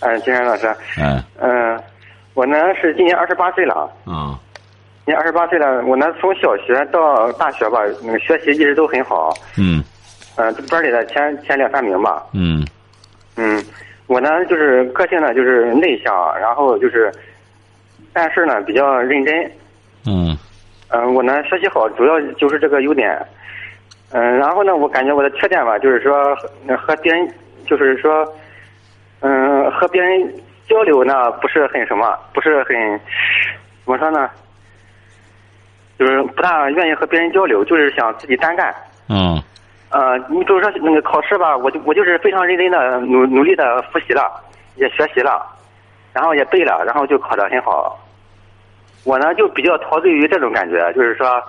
嗯，金山老师。嗯。嗯，我呢是今年二十八岁了。啊。今年二十八岁了，我呢从小学到大学吧，那个学习一直都很好。嗯。嗯，班里的前前两三名吧。嗯。嗯，我呢就是个性呢就是内向，然后就是办事呢比较认真。嗯。嗯，我呢学习好，主要就是这个优点。嗯，然后呢，我感觉我的缺点吧，就是说和别人，就是说，嗯，和别人交流呢不是很什么，不是很怎么说呢，就是不大愿意和别人交流，就是想自己单干。嗯。呃，你比如说那个考试吧，我就我就是非常认真的努努力的复习了，也学习了，然后也背了，然后就考得很好。我呢就比较陶醉于这种感觉，就是说，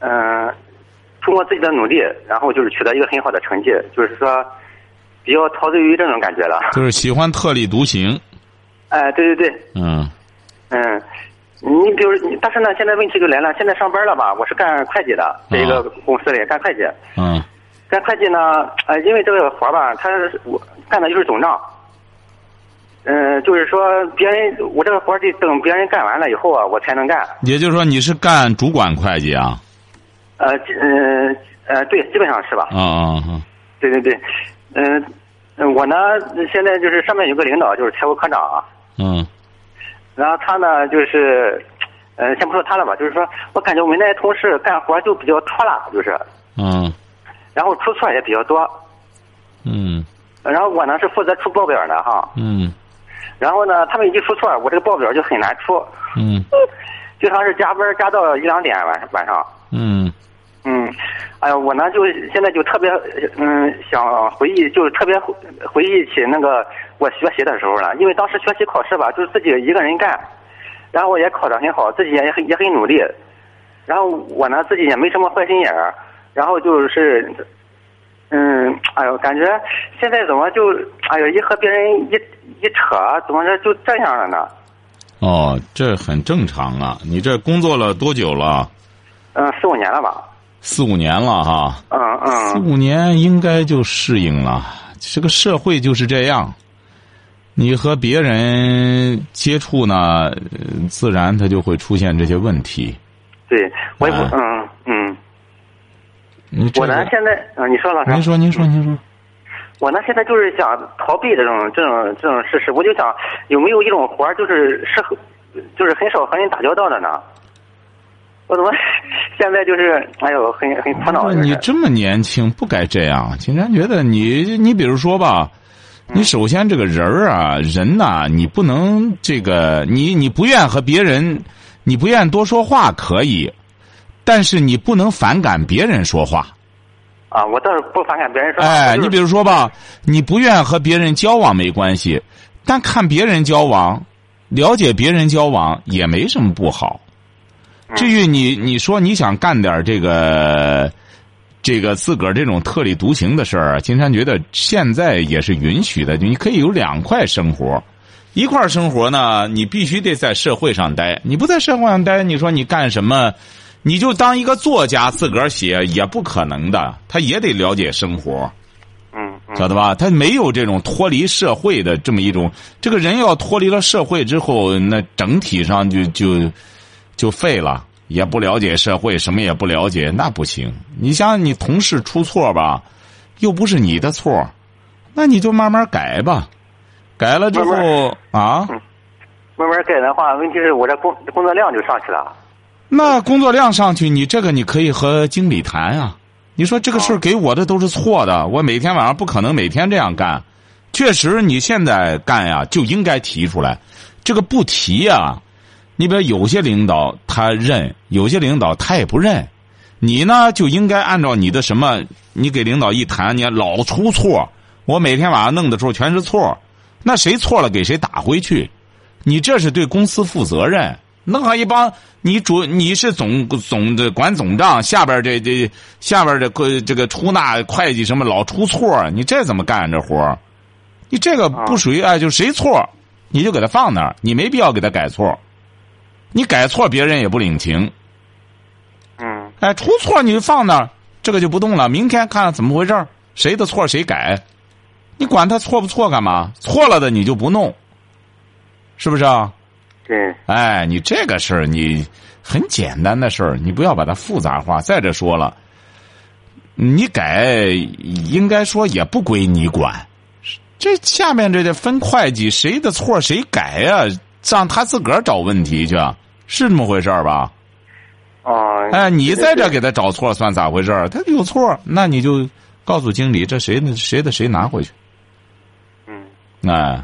嗯，通过自己的努力，然后就是取得一个很好的成绩，就是说，比较陶醉于这种感觉了。就是喜欢特立独行。哎，对对对。嗯。嗯，你比如，但是呢，现在问题就来了，现在上班了吧？我是干会计的，在一个公司里干会计。嗯。干会计呢，呃，因为这个活吧，他我干的就是总账。嗯，就是说，别人我这个活得等别人干完了以后啊，我才能干。也就是说，你是干主管会计啊？呃，嗯呃，对，基本上是吧？啊啊啊！对对对，嗯，我呢，现在就是上面有个领导，就是财务科长。嗯。然后他呢，就是，呃，先不说他了吧，就是说我感觉我们那些同事干活就比较拖拉，就是。嗯。然后出错也比较多。嗯。然后我呢是负责出报表的哈。嗯。然后呢，他们一出错，我这个报表就很难出。嗯。经常是加班加到一两点晚晚上。嗯。嗯，哎呀，我呢就现在就特别嗯想回忆，就是特别回忆起那个我学习的时候了，因为当时学习考试吧，就是自己一个人干，然后也考得很好，自己也很也很努力，然后我呢自己也没什么坏心眼儿，然后就是嗯，哎呦，感觉现在怎么就哎呦一和别人一一扯，怎么着就这样了呢？哦，这很正常啊！你这工作了多久了？嗯，四五年了吧。四五年了哈，嗯嗯，四五年应该就适应了。这个社会就是这样，你和别人接触呢，自然他就会出现这些问题。对，我也不嗯嗯。我呢，现在嗯，你说老师。您说，您说，您说。我呢，现在就是想逃避这种这种这种事实。我就想，有没有一种活儿，就是适合，就是很少和人打交道的呢？我怎么 现在就是哎呦，很很苦恼。你这么年轻，不该这样。竟然觉得你，你比如说吧，你首先这个人儿啊，人呐，你不能这个，你你不愿和别人，你不愿多说话可以，但是你不能反感别人说话。啊，我倒是不反感别人说。哎，你比如说吧，你不愿和别人交往没关系，但看别人交往，了解别人交往也没什么不好。至于你，你说你想干点这个，这个自个儿这种特立独行的事儿，金山觉得现在也是允许的。你可以有两块生活，一块生活呢，你必须得在社会上待。你不在社会上待，你说你干什么？你就当一个作家自个儿写也不可能的，他也得了解生活。嗯，晓得吧？他没有这种脱离社会的这么一种。这个人要脱离了社会之后，那整体上就就。就废了，也不了解社会，什么也不了解，那不行。你想，你同事出错吧，又不是你的错，那你就慢慢改吧。改了之后啊，慢慢改的话，问题是我这工工作量就上去了。那工作量上去，你这个你可以和经理谈啊。你说这个事儿给我的都是错的，我每天晚上不可能每天这样干。确实，你现在干呀，就应该提出来。这个不提呀。你比如有些领导他认，有些领导他也不认，你呢就应该按照你的什么，你给领导一谈，你老出错，我每天晚上弄的时候全是错，那谁错了给谁打回去，你这是对公司负责任。弄上一帮你主你是总总的管总账，下边这这下边这个这个出纳会计什么老出错，你这怎么干这活你这个不属于哎，就谁错，你就给他放那儿，你没必要给他改错。你改错，别人也不领情。嗯哎，出错你就放那儿，这个就不动了。明天看看怎么回事谁的错谁改。你管他错不错干嘛？错了的你就不弄，是不是啊？对，哎，你这个事儿你很简单的事儿，你不要把它复杂化。再者说了，你改应该说也不归你管，这下面这得分会计谁的错谁改呀、让他自个儿找问题去，是这么回事儿吧？啊，哎，你在这给他找错算咋回事儿？他有错，那你就告诉经理，这谁的谁的谁拿回去。嗯哎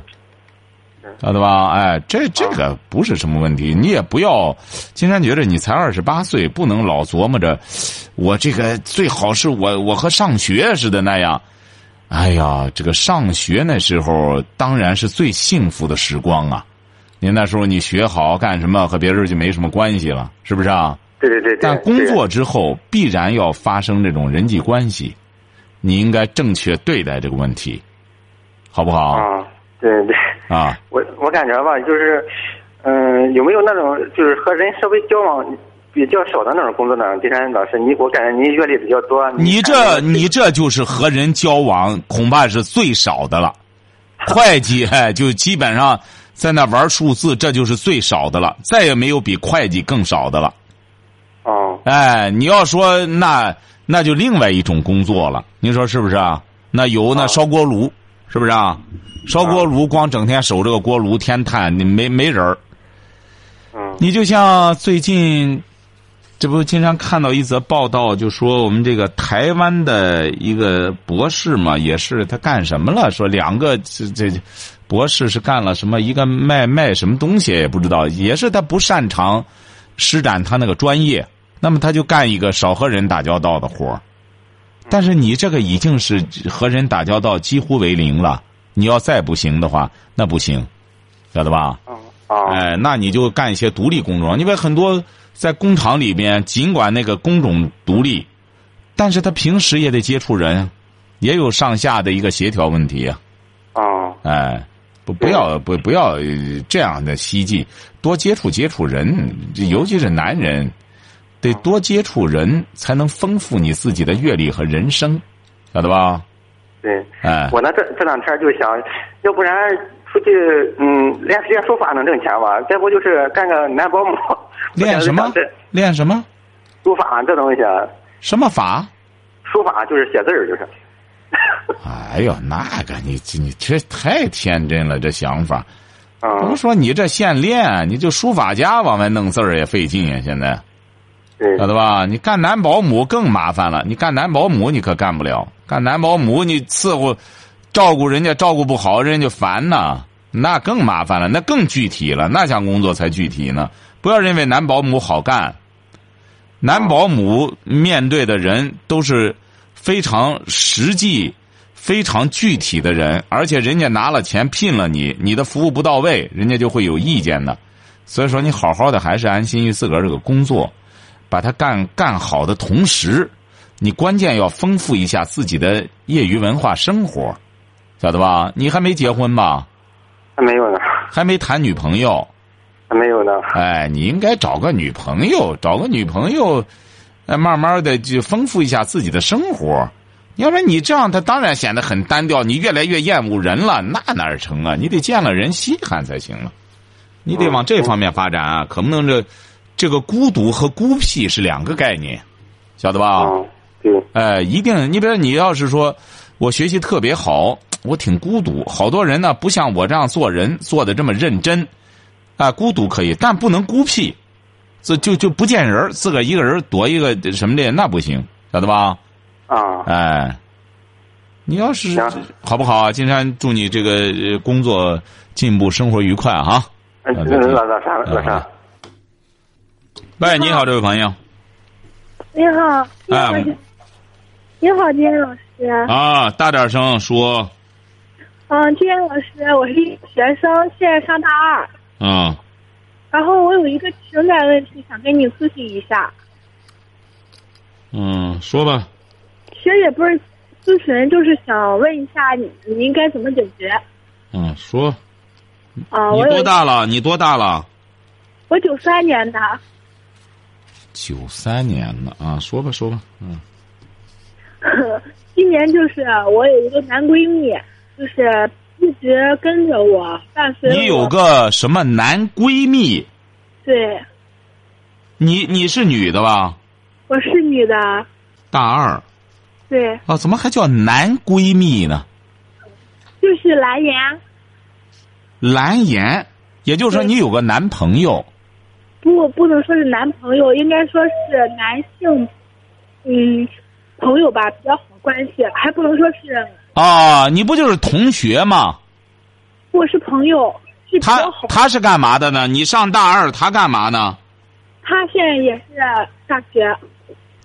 是，晓得吧？哎，这这个不是什么问题，你也不要。金山觉得你才二十八岁，不能老琢磨着，我这个最好是我我和上学似的那样。哎呀，这个上学那时候当然是最幸福的时光啊！你那时候你学好干什么和别人就没什么关系了，是不是啊？对对对对。但工作之后必然要发生这种人际关系，你应该正确对待这个问题，好不好？啊，对对，啊，我我感觉吧，就是，嗯、有没有那种就是和人稍微交往比较少的那种工作呢？金山老师，你我感觉您阅历比较多，你看这你这就是和人交往恐怕是最少的了。会计哎，就基本上在那玩数字，这就是最少的了，再也没有比会计更少的了。哦哎，你要说那那就另外一种工作了，您说是不是啊？那油那啊烧锅炉，是不是啊？烧锅炉光整天守这个锅炉天炭，你没没人儿。嗯你就像最近，这不经常看到一则报道，就说我们这个台湾的一个博士嘛，也是他干什么了？说两个这这博士是干了什么？一个卖卖什么东西也不知道，也是他不擅长施展他那个专业，那么他就干一个少和人打交道的活儿但是你这个已经是和人打交道几乎为零了，你要再不行的话，那不行，晓得吧？哎，那你就干一些独立工种。因为很多在工厂里边，尽管那个工种独立，但是他平时也得接触人，也有上下的一个协调问题啊。哦哎，不不要不不要呃这样的希冀，多接触接触人，尤其是男人，得多接触人，才能丰富你自己的阅历和人生，晓得吧？对，哎，我呢这这两天就想，要不然出去嗯练练书法能挣钱吧？再不就是干个男保姆。练什么？练什么？书法这东西，啊什么法？书法就是写字儿，就是。哎呦，那个你你这太天真了，这想法。嗯不是说你这现练，你就书法家往外弄字儿也费劲呀。现在对晓得吧？你干男保姆更麻烦了。你干男保姆你可干不了，干男保姆你伺候、照顾人家照顾不好，人家就烦呢。那更麻烦了，那更具体了，那项工作才具体呢。不要认为男保姆好干，男保姆面对的人都是非常实际、非常具体的人，而且人家拿了钱聘了你，你的服务不到位，人家就会有意见的。所以说，你好好的还是安心于自个儿这个工作，把它干干好的同时，你关键要丰富一下自己的业余文化生活，晓得吧？你还没结婚吧？还没有呢，还没谈女朋友？还没有呢。哎，你应该找个女朋友，找个女朋友，呃，慢慢的就丰富一下自己的生活。要不然你这样，他当然显得很单调，你越来越厌恶人了，那哪儿成啊？你得见了人稀罕才行啊！你得往这方面发展啊，可不能这这个孤独和孤僻是两个概念，晓得吧？嗯，对，哎，一定，你比如你要是说我学习特别好，我挺孤独，好多人呢不像我这样做人做的这么认真，啊，孤独可以，但不能孤僻，这就就不见人儿自个儿一个人躲一个什么的那不行，晓得吧？啊，哎，你要是好不好啊？金山祝你这个呃工作进步，生活愉快啊！嗯，老老啥，老师啊，喂，你好，这位朋友你好，你好，哎你好，金老师。啊，大点声说嗯，金老师，我是一学生，现在上大二。啊，然后我有一个情感问题想跟你咨询一下，嗯，说吧。其实也不是咨询，就是想问一下你你应该怎么解决嗯，说。啊？你我多大了？你多大了？我九三年的，九三年的啊，说吧，说吧。嗯，今年就是我有一个男闺蜜，就是一直跟着我，伴随你有个什么男闺蜜？对，你你是女的吧？我是女的，大二对，啊，怎么还叫男闺蜜呢？就是蓝颜，蓝颜，也就是说你有个男朋友。不不能说是男朋友，应该说是男性，嗯，朋友吧，比较好关系，还不能说是啊，你不就是同学吗？我是朋友，他。他是干嘛的呢？你上大二，他干嘛呢？他现在也是大学，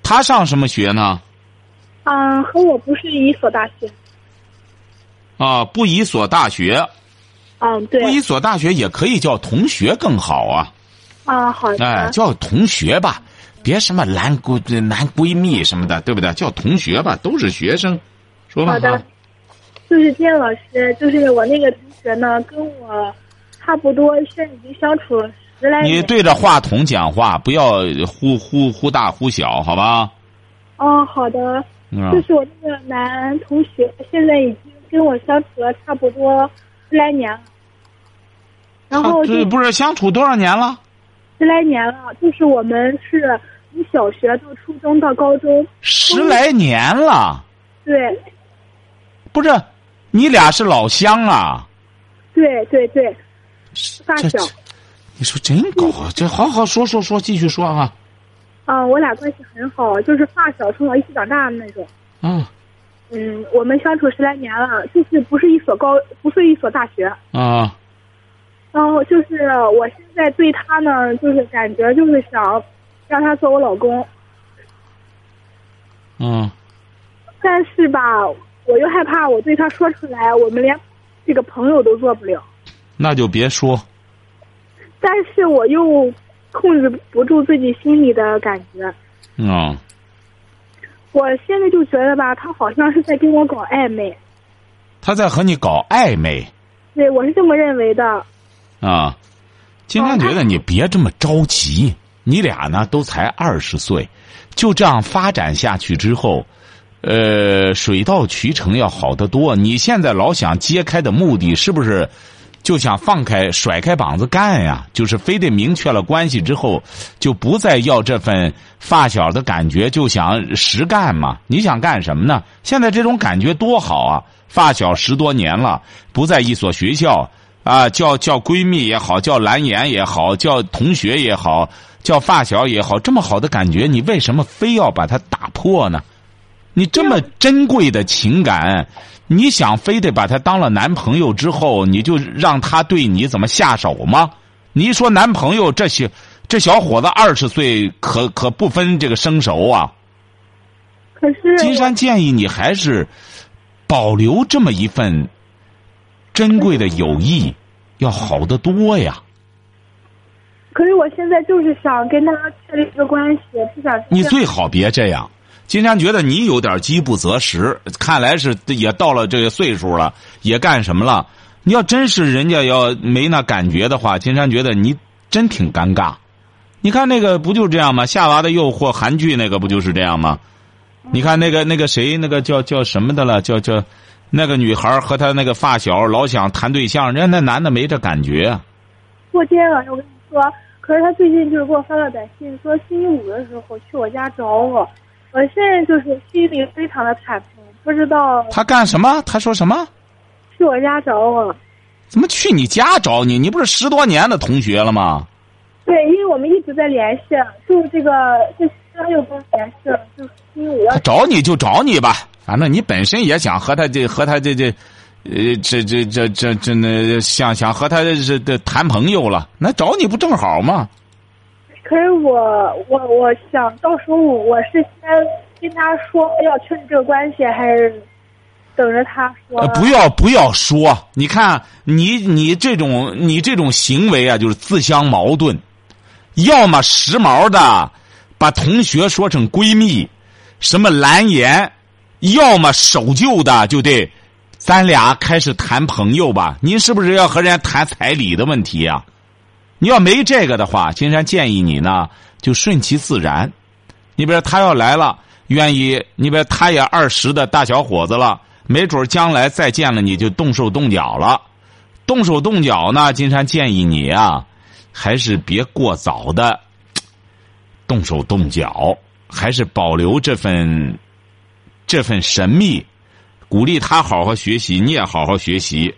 他上什么学呢？嗯，和我不是一所大学，啊，不一所大学，嗯，对不，一所大学也可以叫同学更好啊。啊，好的，哎，叫同学吧，别什么男闺男闺蜜什么的，对不对？叫同学吧，都是学生。说吧。好的啊，就是金老师，就是我那个同学呢，跟我差不多，现在已经相处了十来年。你对着话筒讲话，不要忽忽忽大忽小，好吧？哦，好的。嗯就，是我那个男同学，现在已经跟我相处了差不多十来年了。然后就这不是相处多少年了？十来年了，就是我们是从小学到初中到高中，十来年了，对不是？你俩是老乡啊？对对对，发小。你说真搞，这好好说说说，继续说啊。啊、我俩关系很好，就是发小，从小一起长大的那种。啊嗯，我们相处十来年了，就是不是一所高，不是一所大学。啊然后就是我现在对他呢，就是感觉就是想让他做我老公，嗯，但是吧，我又害怕我对他说出来，我们连这个朋友都做不了。那就别说。但是我又控制不住自己心里的感觉。嗯，我现在就觉得吧，他好像是在跟我搞暧昧，他在和你搞暧昧对我是这么认为的。啊。金山觉得你别这么着急，你俩呢都才二十岁，就这样发展下去之后，呃，水到渠成要好得多。你现在老想揭开的目的是不是就想放开、甩开膀子干呀？就是非得明确了关系之后，就不再要这份发小的感觉，就想实干嘛？你想干什么呢？现在这种感觉多好啊！发小十多年了，不在一所学校。啊，叫叫闺蜜也好，叫蓝颜也好，叫同学也好，叫发小也好，这么好的感觉，你为什么非要把它打破呢？你这么珍贵的情感，你想非得把他当了男朋友之后，你就让他对你怎么下手吗？你一说男朋友，这些这小伙子二十岁，可可不分这个生熟啊。可是金山建议你还是保留这么一份珍贵的友谊，要好得多呀。可是我现在就是想跟他确立一个关系，不想你最好别这样。金山觉得你有点饥不择食，看来是也到了这个岁数了，也干什么了？你要真是人家要没那感觉的话，金山觉得你真挺尴尬。你看那个不就这样吗？《夏娃的诱惑》韩剧那个不就是这样吗？你看那个那个谁，那个叫叫什么的了？叫叫那个女孩和她那个发小老想谈对象，人家那男的没这感觉啊。过今天晚上我跟你说，可是他最近就是给我发了短信，说星期五的时候去我家找我，我现在就是心里非常的忐忑，不知道他干什么？他说什么？去我家找我。怎么去你家找你？你不是十多年的同学了吗？对，因为我们一直在联系，就这个这他又跟我联系了，就因为我要他找你就找你吧，反正你本身也想和他这和他这这，呃，这这这这这那想想和他这这谈朋友了，那找你不正好吗？可是我我我想到时候我是先跟他说要确立这个关系，还是等着他说。不要不要说，你看你你这种你这种行为啊，就是自相矛盾。要么时髦的把同学说成闺蜜，什么蓝颜；要么守旧的就得咱俩开始谈朋友吧。您是不是要和人家谈彩礼的问题呀？你要没这个的话，金山建议你呢，就顺其自然。你比如他要来了，愿意，你比如他也二十的大小伙子了，没准将来再见了你就动手动脚了。动手动脚呢，金山建议你啊，还是别过早的 动手动脚，还是保留这份这份神秘，鼓励他好好学习，你也好好学习，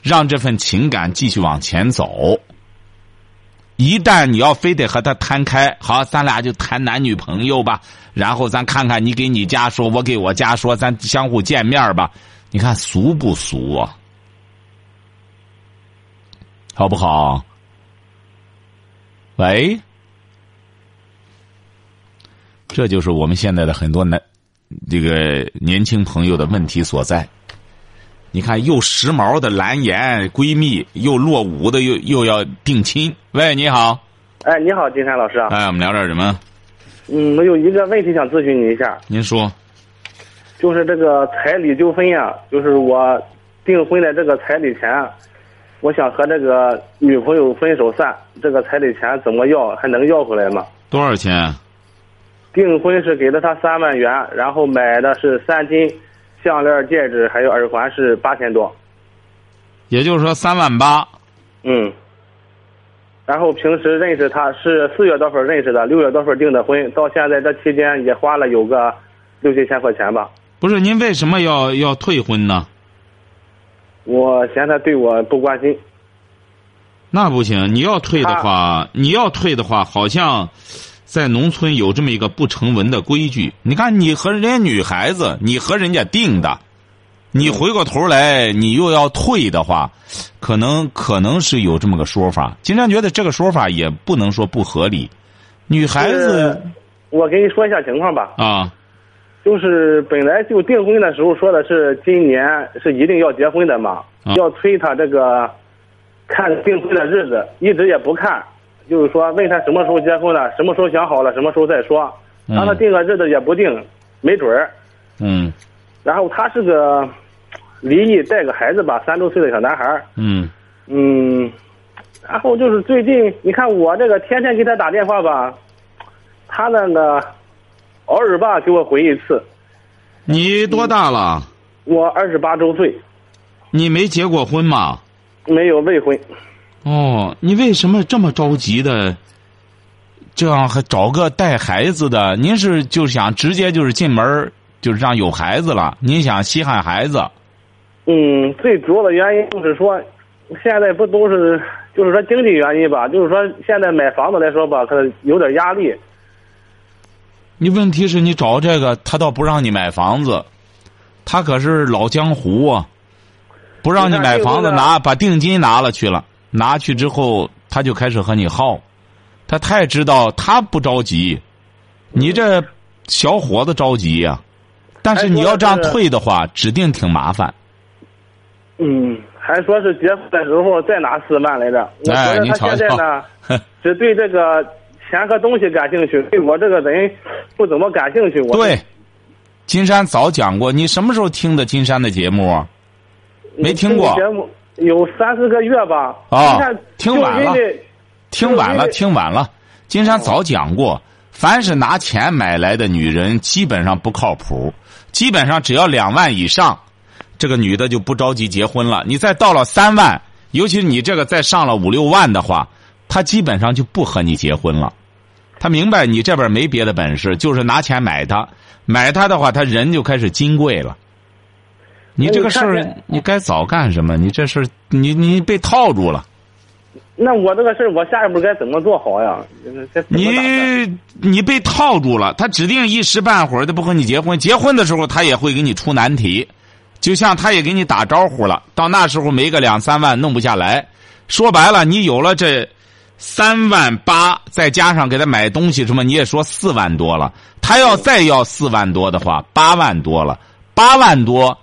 让这份情感继续往前走。一旦你要非得和他摊开，好，咱俩就谈男女朋友吧。然后咱看看你给你家说，我给我家说，咱相互见面吧。你看俗不俗啊？好不好？喂，这就是我们现在的很多男这个年轻朋友的问题所在。你看，又时髦的蓝颜闺蜜，又落伍的又又要定亲。喂，你好。哎，你好，金山老师。哎，我们聊点什么？嗯，我有一个问题想咨询你一下。您说。就是这个彩礼纠纷呀，就是我订婚的这个彩礼钱，我想和这个女朋友分手散，这个彩礼钱怎么要？还能要回来吗？多少钱？订婚是给了他三万元，然后买的是三金。项链、戒指还有耳环是八千多，也就是说三万八。嗯。然后平时认识他是四月多份认识的，六月多份订的婚，到现在这期间也花了有个六七千块钱吧。不是您为什么要要退婚呢？我嫌他对我不关心。那不行，你要退的话，你要退的话，好像。在农村有这么一个不成文的规矩，你看你和人家女孩子，你和人家定的，你回过头来你又要退的话，可能可能是有这么个说法。经常觉得这个说法也不能说不合理。女孩子，我给你说一下情况吧。啊，就是本来就订婚的时候说的是今年是一定要结婚的嘛，要催他这个看订婚的日子，一直也不看。就是说，问他什么时候结婚了，什么时候想好了，什么时候再说，让他定个日子也不定，没准儿。嗯。然后他是个离异带个孩子吧，三周岁的小男孩嗯。嗯。然后就是最近，你看我这个天天给他打电话吧，他那个偶尔吧给我回一次。你多大了？我二十八周岁。你没结过婚吗？没有未婚。哦，你为什么这么着急的？这样还找个带孩子的？您是就想直接就是进门就是让有孩子了？您想稀罕孩子？嗯，最主要的原因就是说，现在不都是就是说经济原因吧？就是说现在买房子来说吧，可能有点压力。你问题是你找这个，他倒不让你买房子，他可是老江湖啊，不让你买房子，拿把定金拿了去了。拿去之后，他就开始和你耗，他太知道他不着急，你这小伙子着急呀。但是你要这样退的话，指定挺麻烦。嗯，还说是结婚的时候再拿四万来着。哎，你瞧瞧。只对这个钱和东西感兴趣，对我这个人不怎么感兴趣。我对，金山早讲过，你什么时候听的金山的节目？没听过。节目。有三四个月吧。啊，听晚了，听晚了，听晚了。金山早讲过，凡是拿钱买来的女人，基本上不靠谱。基本上只要两万以上，这个女的就不着急结婚了。你再到了三万，尤其你这个再上了五六万的话，她基本上就不和你结婚了。她明白你这边没别的本事，就是拿钱买她。买她的话，她人就开始金贵了。你这个事儿，你该早干什么？你这事儿，你你被套住了。那我这个事儿，我下一步该怎么做好呀？你你被套住了，他指定一时半会儿他不和你结婚。结婚的时候，他也会给你出难题，就像他也给你打招呼了。到那时候没个两三万弄不下来，说白了，你有了这三万八，再加上给他买东西什么，你也说四万多了。他要再要四万多的话，八万多了，八万多。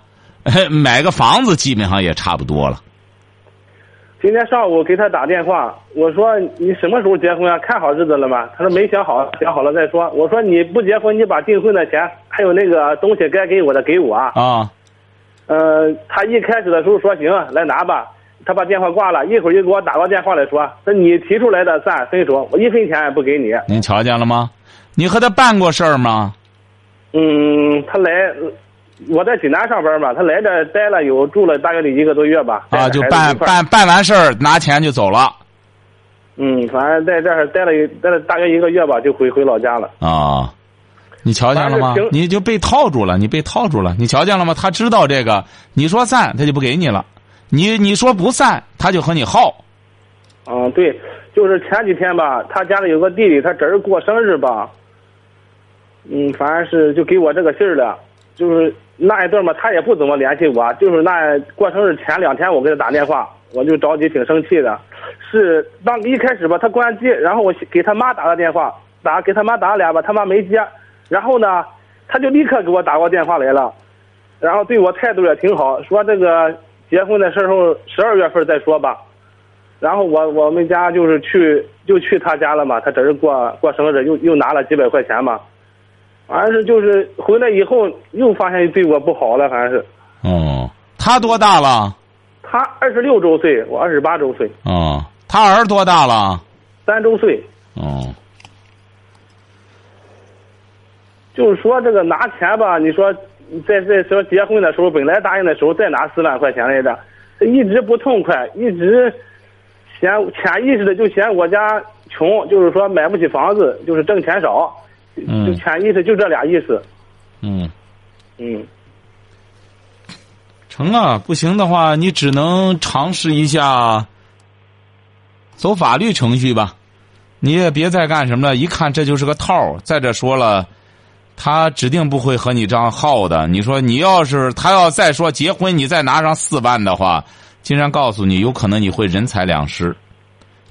买个房子基本上也差不多了。今天上午给他打电话，我说你什么时候结婚啊？看好日子了吗？他说没想好，想好了再说。我说你不结婚，你把订婚的钱还有那个东西该给我的给我啊。啊，呃，他一开始的时候说行，来拿吧。他把电话挂了，一会儿又给我打个电话来说，那你提出来的算分手，我一分钱也不给你。您瞧见了吗？你和他办过事儿吗？嗯，他来，我在济南上班嘛，他来这待了有住了大概得一个多月吧。啊，就办办办完事儿拿钱就走了。嗯，反正在这儿待了一待了大概一个月吧，就回回老家了。啊，你瞧见了吗你就被套住了，你被套住了，你瞧见了吗？他知道这个，你说散他就不给你了，你你说不散他就和你耗。嗯，对，就是前几天吧，他家里有个弟弟，他侄儿过生日吧。嗯，反正是就给我这个信儿了，就是那一段嘛，他也不怎么联系我，就是那过生日前两天我给他打电话，我就着急，挺生气的。是当一开始吧，他关机，然后我给他妈打个电话，打给他妈打了俩吧，他妈没接，然后呢，他就立刻给我打过电话来了，然后对我态度也挺好，说这个结婚的时候十二月份再说吧。然后我我们家就是去就去他家了嘛，他这是过过生日，又又拿了几百块钱嘛，反正是就是回来以后又发现对我不好了，反正是哦，他多大了？他二十六周岁，我二十八周岁，哦，他儿多大了？三周岁，哦，就是说这个拿钱吧，你说在在说结婚的时候，本来答应的时候再拿四万块钱来着，他一直不痛快，一直嫌潜意识的就嫌我家穷，就是说买不起房子，就是挣钱少，就嗯潜意识就这俩意思。嗯，嗯，成啊，不行的话，你只能尝试一下走法律程序吧。你也别再干什么了，一看这就是个套儿再者说了，他指定不会和你这样耗的。你说你要是他要再说结婚，你再拿上四万的话，金山告诉你，有可能你会人财两失。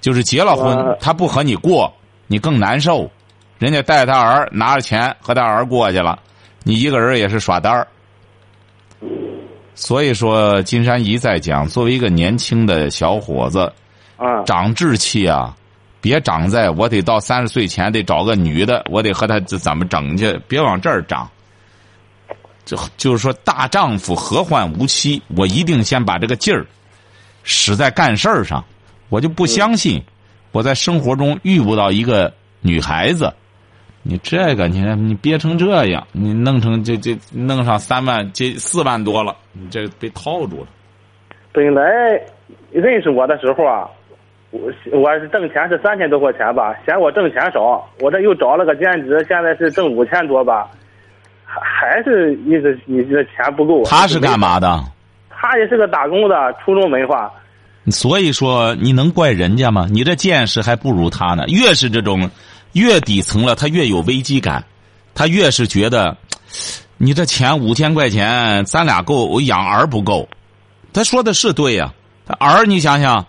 就是结了婚，他不和你过，你更难受。人家带他儿拿着钱和他儿过去了，你一个人也是耍单儿。所以说，金山一再讲，作为一个年轻的小伙子，啊，长志气啊，别长在我得到三十岁前得找个女的，我得和她怎怎么整去，别往这儿长。就就是说，大丈夫何患无妻？我一定先把这个劲儿使在干事儿上。我就不相信，我在生活中遇不到一个女孩子。你这个，你看你憋成这样，你弄成这这弄上三万，这四万多了，你这被套住了。本来认识我的时候啊，我我是挣钱是三千多块钱吧，嫌我挣钱少，我这又找了个兼职，现在是挣五千多吧，还还是一直你这钱不够。他是干？嘛的？他也是个打工的，初中文化。所以说，你能怪人家吗？你这见识还不如他呢。越是这种越底层了，他越有危机感，他越是觉得你这钱五千块钱，咱俩够，我养儿不够。他说的是对呀、他儿你想想，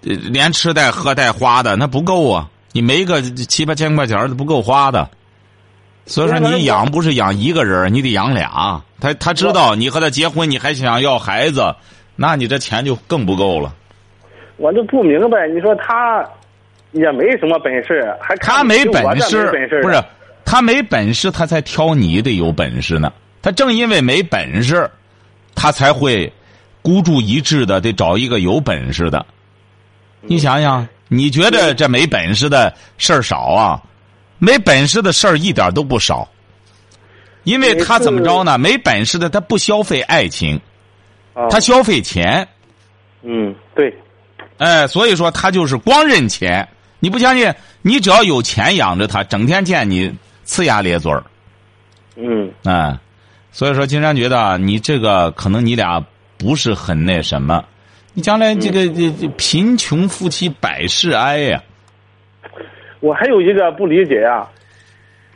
连吃带喝带花的那不够啊，你没个七八千块钱儿都不够花的。所以说，你养不是养一个人，你得养俩。他他知道你和他结婚，你还想要孩子，那你这钱就更不够了。我就不明白，你说他也没什么本事，还看他没本事，本事不是他没本事，他才挑你得有本事呢。他正因为没本事，他才会孤注一掷的得找一个有本事的。你想想，你觉得这没本事的事儿少啊？没本事的事儿一点都不少，因为他怎么着呢？没本事的他不消费爱情，啊他消费钱。嗯对，哎，所以说他就是光认钱。你不相信？你只要有钱养着他，整天见你呲牙咧嘴儿，嗯哎，所以说金山觉得啊你这个可能你俩不是很那什么，你将来这个这这贫穷夫妻百事哀呀、我还有一个不理解啊，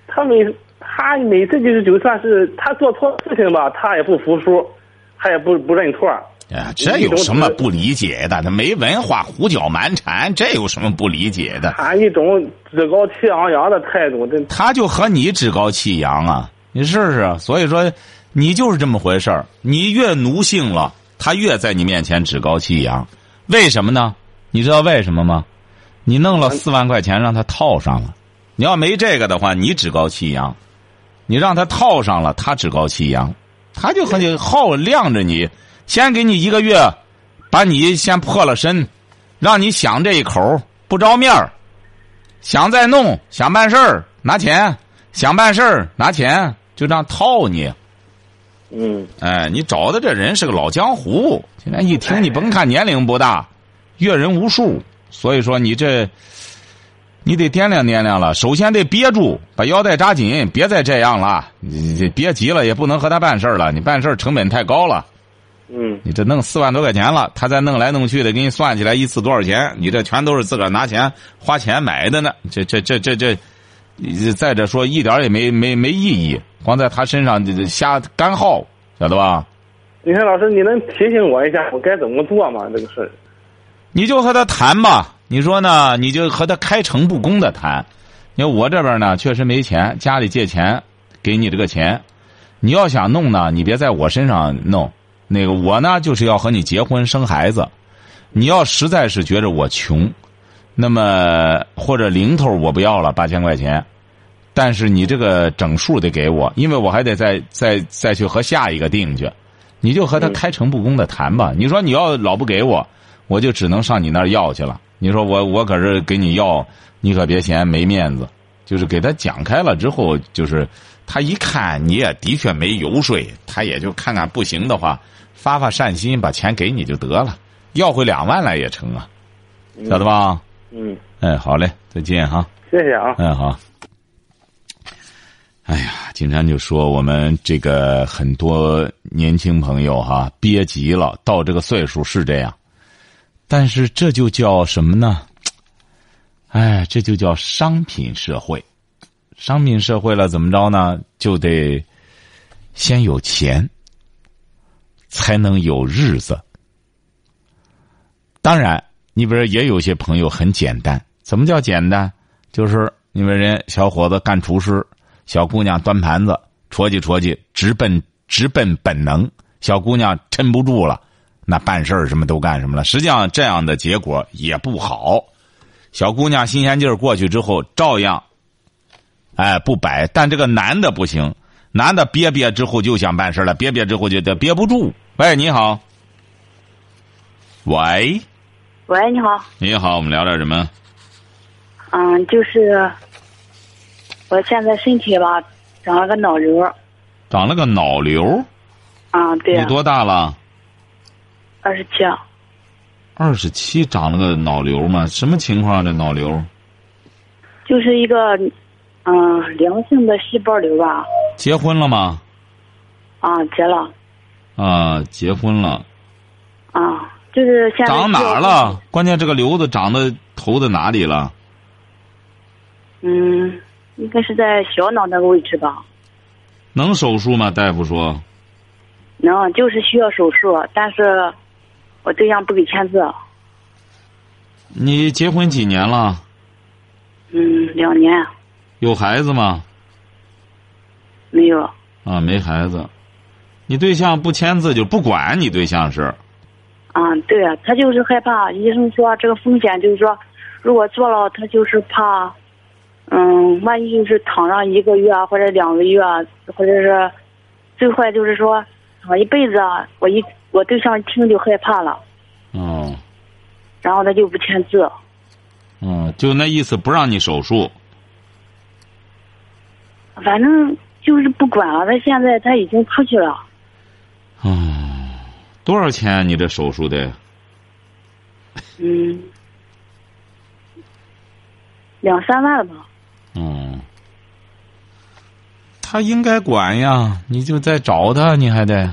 他每他每次就是就算是他做错事情吧，他也不服输，他也不不认错。哎呀，这有什么不理解的？他没文化，胡搅蛮缠，这有什么不理解的？他一种趾高气昂扬的态度，这他就和你趾高气扬啊，你试试。所以说，你就是这么回事儿。你越奴性了，他越在你面前趾高气扬。为什么呢？你知道为什么吗？你弄了四万块钱让他套上了，你要没这个的话，你趾高气扬；你让他套上了，他趾高气扬，他就和你好晾着你，先给你一个月，把你先破了身，让你想这一口不着面儿，想再弄想办事儿拿钱，想办事儿拿钱，就这样套你。嗯，哎，你找的这人是个老江湖，现在一听你甭看年龄不大，阅人无数。所以说你这，你得掂量掂量了。首先得憋住，把腰带扎紧，别再这样了。你这别急了，也不能和他办事了。你办事成本太高了。嗯，你这弄四万多块钱了，他再弄来弄去的，给你算起来一次多少钱？你这全都是自个儿拿钱花钱买的呢。这这这这这，再者说一点也没没没意义，光在他身上瞎干耗，晓得吧？你看老师，你能提醒我一下，我该怎么做吗？这个事儿。你就和他谈吧，你说呢？你就和他开诚布公的谈。你说我这边呢，确实没钱，家里借钱给你这个钱。你要想弄呢，你别在我身上弄。那个我呢，就是要和你结婚生孩子。你要实在是觉着我穷，那么或者零头我不要了八千块钱，但是你这个整数得给我，因为我还得再再再去和下一个定去。你就和他开诚布公的谈吧。你说你要老不给我。我就只能上你那儿要去了。你说我我可是给你要，你可别嫌没面子。就是给他讲开了之后，就是他一看你也的确没油水，他也就看看不行的话，发发善心，把钱给你就得了，要回两万来也成啊，晓得吧？嗯。哎，好嘞，再见哈。谢谢啊。哎，好。哎呀，金山就说我们这个很多年轻朋友哈憋急了，到这个岁数是这样。但是这就叫什么呢？哎，这就叫商品社会。商品社会了，怎么着呢？就得先有钱，才能有日子。当然，你比如也有些朋友很简单。怎么叫简单？就是你们人小伙子干厨师，小姑娘端盘子，戳叽戳叽，直奔直奔本能。小姑娘撑不住了。那办事儿什么都干什么了？实际上这样的结果也不好。小姑娘新鲜劲儿过去之后，照样，哎不摆。但这个男的不行，男的憋憋之后就想办事了，憋憋之后就得憋不住。喂，你好。喂。喂，你好。你好，我们聊点什么？嗯，就是我现在身体吧，长了个脑瘤。长了个脑瘤。啊，对。你多大了？二十七，二十七长了个脑瘤吗？什么情况？这脑瘤？就是一个，嗯，良性的细胞瘤吧。结婚了吗？啊，结了。啊，结婚了。啊，就是现在。长哪儿了？关键这个瘤子长的头在哪里了？嗯，应该是在小脑那个位置吧。能手术吗？大夫说。能，就是需要手术，但是。我对象不给签字。你结婚几年了？嗯，两年。有孩子吗？没有。啊，没孩子。你对象不签字就不管你对象是？啊，对啊，他就是害怕。医生说这个风险就是说，如果做了，他就是怕，嗯，万一就是躺上一个月啊，或者两个月啊，或者是最坏就是说躺一辈子啊，我一。我对象一听就害怕了，哦，然后他就不签字，嗯，就那意思不让你手术，反正就是不管了。他现在他已经出去了，哦，多少钱？你这手术的？嗯，两三万了吧？嗯，他应该管呀，你就再找他，你还得。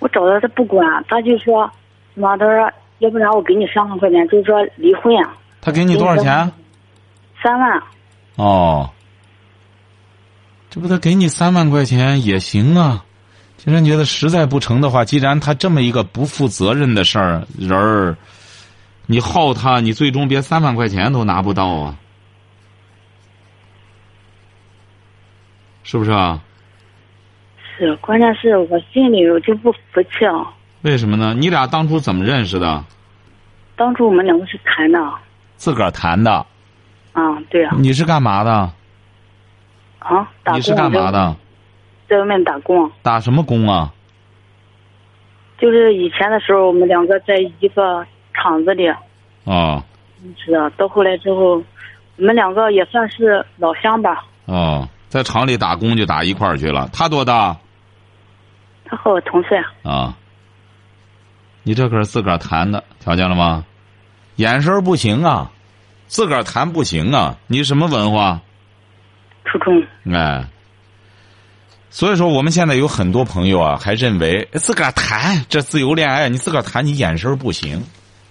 我找他，他不管，他就说，什么？他说，要不然我给你三万块钱，就是说离婚啊。他给你多少钱？三万。哦，这不，他给你三万块钱也行啊。金山觉得实在不成的话，既然他这么一个不负责任的事儿人儿，你耗他，你最终别三万块钱都拿不到啊，是不是啊？是，关键是我心里我就不服气啊。为什么呢？你俩当初怎么认识的？当初我们两个是谈的，自个儿谈的。啊，对啊，你是干嘛的？啊，打工你是干嘛的？在外面打工，打什么工啊？就是以前的时候，我们两个在一个厂子里哦认识的，到后来之后，我们两个也算是老乡吧。哦，在厂里打工就打一块儿去了。他多大？他和我同岁，啊，你这可是自个儿谈的，瞧见了吗？眼神不行啊，自个儿谈不行啊。你什么文化？初中。哎，所以说我们现在有很多朋友啊，还认为自个儿谈这自由恋爱，你自个儿谈你眼神不行。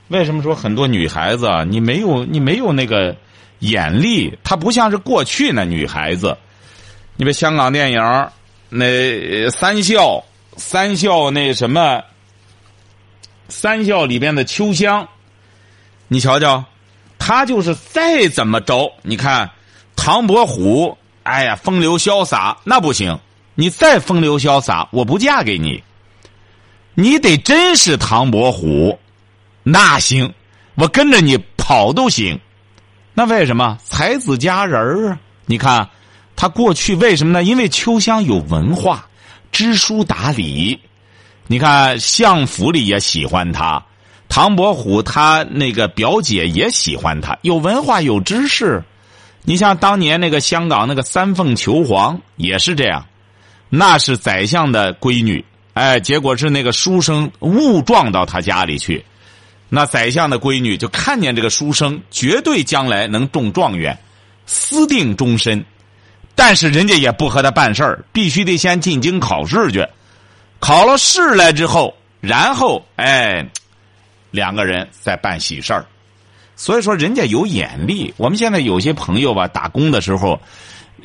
为什么说很多女孩子啊，你没有你没有那个眼力，她不像是过去那女孩子。你别香港电影那三笑三笑那什么三笑里边的秋香，你瞧瞧，她就是再怎么着，你看唐伯虎，哎呀风流潇洒那不行，你再风流潇洒，我不嫁给你。你得真是唐伯虎，那行，我跟着你跑都行。那为什么才子佳人儿啊？你看，他过去为什么呢？因为秋香有文化，知书达理。你看相府里也喜欢他，唐伯虎他那个表姐也喜欢他，有文化有知识。你像当年那个香港那个三凤求凰也是这样，那是宰相的闺女，哎，结果是那个书生误撞到他家里去。那宰相的闺女就看见这个书生，绝对将来能中状元，私定终身。但是人家也不和他办事儿，必须得先进京考试去。考了试来之后，然后哎，两个人再办喜事儿。所以说，人家有眼力。我们现在有些朋友吧，打工的时候，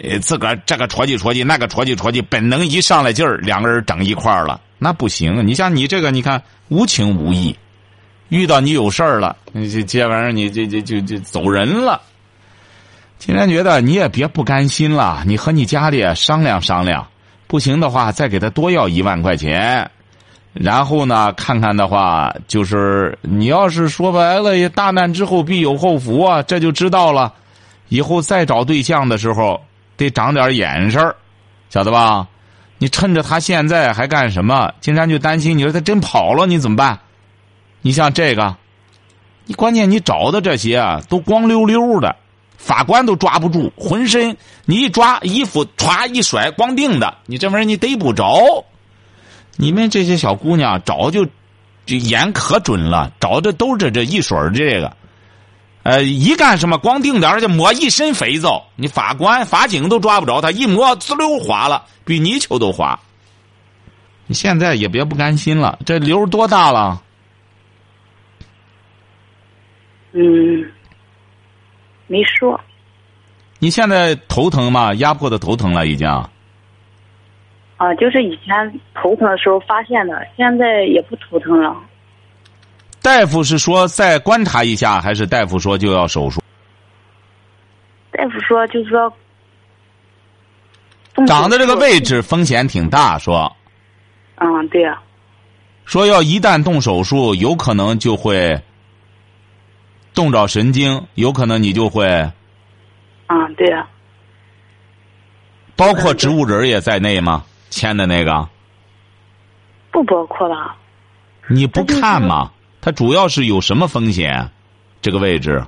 呃，自个儿这个戳叽戳叽，那个戳叽戳叽，本能一上来劲儿，两个人整一块儿了，那不行。你像你这个，你看无情无义。遇到你有事儿了，你这这玩意儿你这这就就走人了。今天觉得你也别不甘心了，你和你家里商量商量，不行的话再给他多要一万块钱，然后呢，看看的话就是你要是说白了，大难之后必有后福啊，这就知道了。以后再找对象的时候得长点眼神，晓得吧？你趁着他现在还干什么？金山就担心，你说他真跑了，你怎么办？你像这个，你关键你找的这些啊，都光溜溜的，法官都抓不住，浑身你一抓衣服歘一甩，光腚的，你这玩意儿你逮不着。你们这些小姑娘找就，这眼可准了，找的都是这一水儿这个，呃，一干什么光腚点儿就抹一身肥皂，你法官法警都抓不着他，一抹滋溜滑了，比泥鳅都滑。你现在也别不甘心了，这瘤多大了？嗯，没说。你现在头疼吗？压迫的头疼了已经。啊，就是以前头疼的时候发现的，现在也不头疼了。大夫是说再观察一下，还是大夫说就要手术？大夫说就是说，长的这个位置风险挺大，说。嗯，对呀、说要一旦动手术，有可能就会动着神经，有可能你就会，嗯，对呀、包括植物人也在内吗？签的那个，不包括吧？你不看吗？它主要是有什么风险？这个位置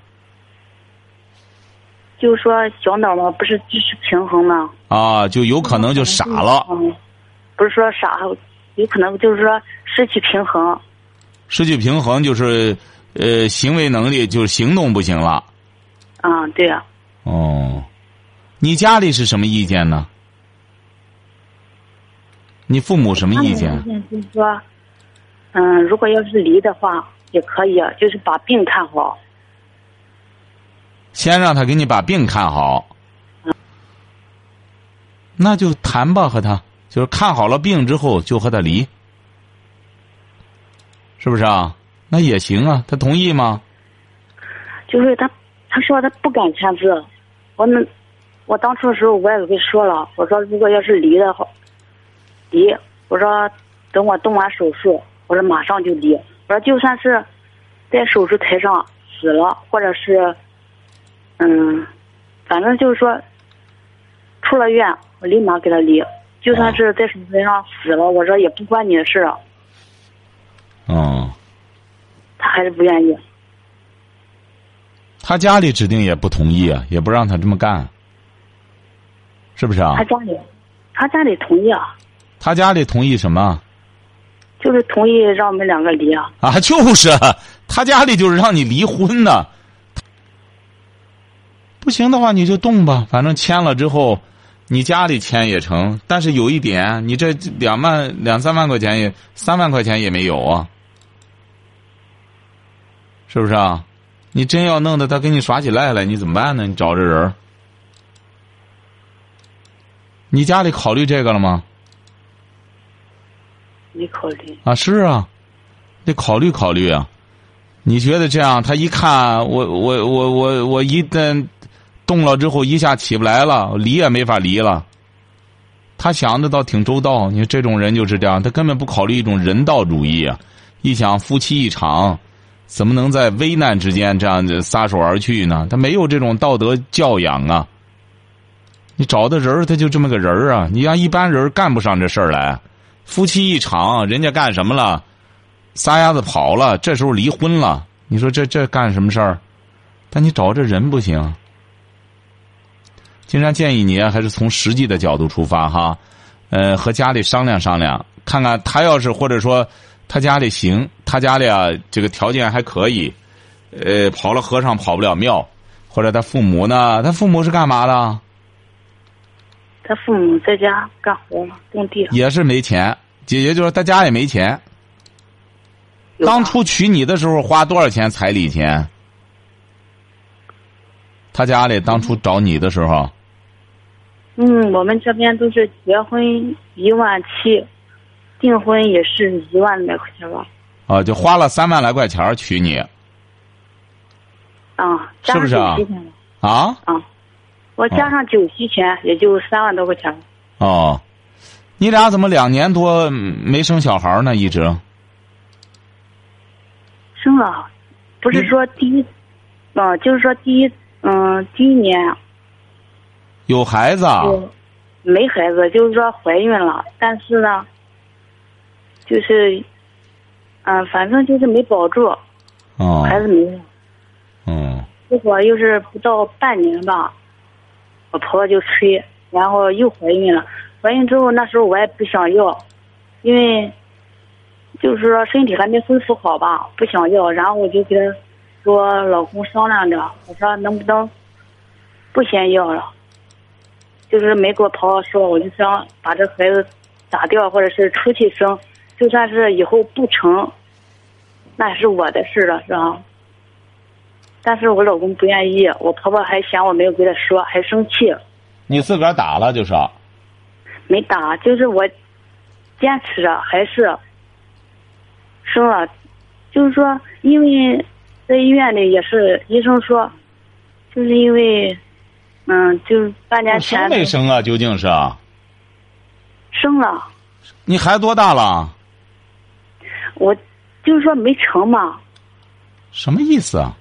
就是说小脑嘛，不是支持平衡吗？啊，就有可能就傻了，嗯，不是说傻，有可能就是说失去平衡。失去平衡就是呃行为能力就是行动不行了。啊，对呀、哦，你家里是什么意见呢？你父母什么意见？意见就是说，嗯，如果要是离的话也可以，就是把病看好。先让他给你把病看好，那就谈吧，和他就是看好了病之后就和他离，是不是啊？那也行啊，他同意吗？就是他，他说他不敢签字。我那，我当初的时候我也给说了，我说如果要是离的话，离。我说等我动完手术，我说马上就离。我说就算是在手术台上死了，或者是嗯，反正就是说出了院，我立马给他离。就算是在手术台上死了，我说也不关你的事儿。嗯，他还是不愿意。他家里指定也不同意啊，也不让他这么干，是不是啊他？家里，他家里同意啊，他家里同意什么就是同意让我们两个离啊。啊？就是他家里就是让你离婚呢。不行的话你就动吧，反正签了之后，你家里签也成。但是有一点，你这两万两三万块钱也三万块钱也没有啊，是不是啊？你真要弄得他跟你耍起赖来，你怎么办呢？你找这人儿你家里考虑这个了吗？你考虑，啊，是啊，得考虑考虑啊。你觉得这样，他一看我我我我我一旦动了之后，一下起不来了，离也没法离了。他想的倒挺周到，你说这种人就是这样，他根本不考虑一种人道主义啊！一想夫妻一场，怎么能在危难之间这样子撒手而去呢？他没有这种道德教养啊！你找的人他就这么个人啊！你让一般人干不上这事儿来。夫妻一场，人家干什么了？撒丫子跑了，这时候离婚了。你说这这干什么事儿？但你找这人不行。金山建议你还是从实际的角度出发哈，呃，和家里商量商量，看看他要是或者说他家里行，他家里啊这个条件还可以，呃，跑了和尚跑不了庙，或者他父母呢？他父母是干嘛的？他父母在家干活种地。也是没钱，姐姐就是说他家也没钱。当初娶你的时候花多少钱彩礼钱？他家里当初找你的时候，嗯，我们这边都是结婚一万七，订婚也是一万来块钱吧。啊，就花了三万来块钱娶你啊，是不是啊啊？啊，我加上酒席钱也就三万多块钱。哦，你俩怎么两年多没生小孩呢？一直生了，不是说第一，啊，就是说第一，嗯，第一年有孩子啊？没孩子，就是说怀孕了，但是呢，就是，嗯、反正就是没保住，哦，孩子没了。嗯结果又是不到半年吧，我婆婆就催，然后又怀孕了。怀孕之后，那时候我也不想要，因为就是说身体还没恢复好吧，不想要。然后我就跟她说，老公商量着，我说能不能不先要了，就是没给我婆婆说，我就想把这孩子打掉，或者是出去生，就算是以后不成，那是我的事了，是吧？但是我老公不愿意，我婆婆还嫌我没有跟他说，还生气，你自个儿打了就是？没打。就是我坚持着，还是生了。就是说，因为在医院里也是医生说，就是因为，嗯，就是半年前生没生啊？究竟是？生了，你孩子多大了？我就是说没成嘛，什么意思啊？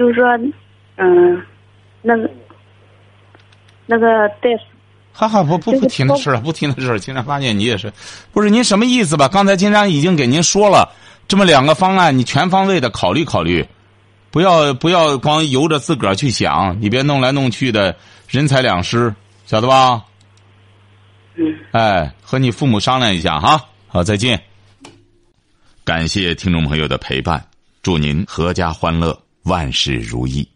就是说，嗯，那个那个大夫。哈哈，不不不提那事儿了，不提那事儿。金山发现你也是，不是您什么意思吧？刚才金山已经给您说了，这么两个方案，你全方位的考虑考虑，不要不要光由着自个儿去想，你别弄来弄去的，人财两失，晓得吧？嗯。哎，和你父母商量一下哈。好，再见。感谢听众朋友的陪伴，祝您阖家欢乐，万事如意。